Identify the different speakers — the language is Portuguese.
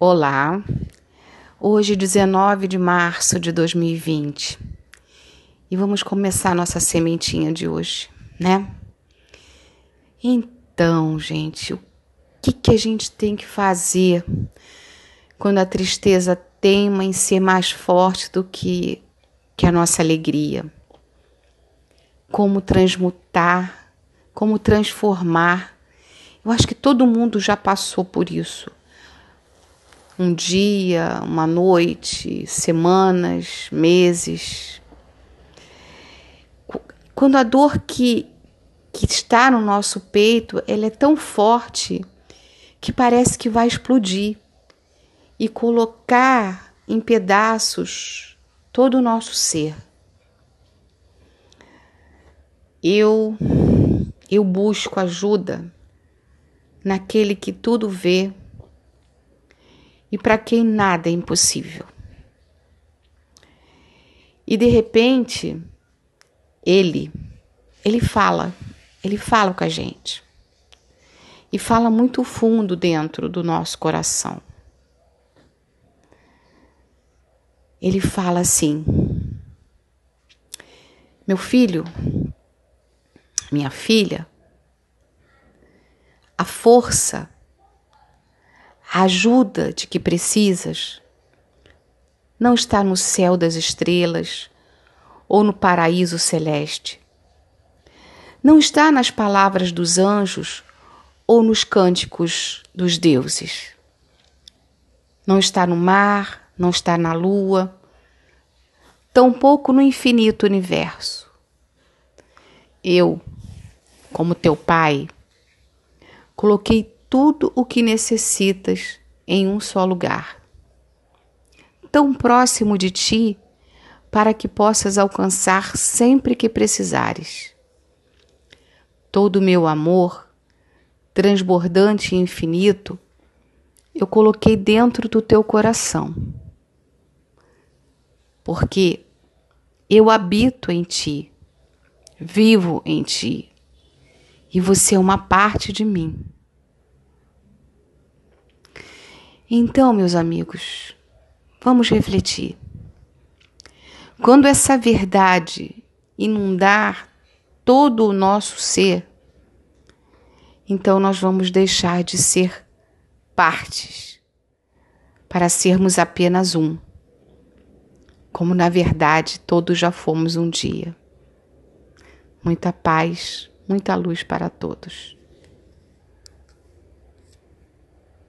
Speaker 1: Olá, hoje 19 de março de 2020 e vamos começar nossa sementinha de hoje, né? Então, gente, o que, que a gente tem que fazer quando a tristeza teima em ser mais forte do que, que a nossa alegria? Como transmutar, como transformar. Eu acho que todo mundo já passou por isso um dia, uma noite, semanas, meses. Quando a dor que, que está no nosso peito, ela é tão forte que parece que vai explodir e colocar em pedaços todo o nosso ser. Eu eu busco ajuda naquele que tudo vê, e para quem nada é impossível. E de repente, ele, ele fala, ele fala com a gente. E fala muito fundo dentro do nosso coração. Ele fala assim: Meu filho, minha filha, a força ajuda de que precisas não está no céu das estrelas ou no paraíso celeste. Não está nas palavras dos anjos ou nos cânticos dos deuses. Não está no mar, não está na lua, tampouco no infinito universo. Eu, como teu pai, coloquei tudo o que necessitas em um só lugar, tão próximo de ti para que possas alcançar sempre que precisares. Todo o meu amor, transbordante e infinito, eu coloquei dentro do teu coração. Porque eu habito em ti, vivo em ti, e você é uma parte de mim. Então, meus amigos, vamos refletir. Quando essa verdade inundar todo o nosso ser, então nós vamos deixar de ser partes para sermos apenas um, como na verdade todos já fomos um dia. Muita paz, muita luz para todos.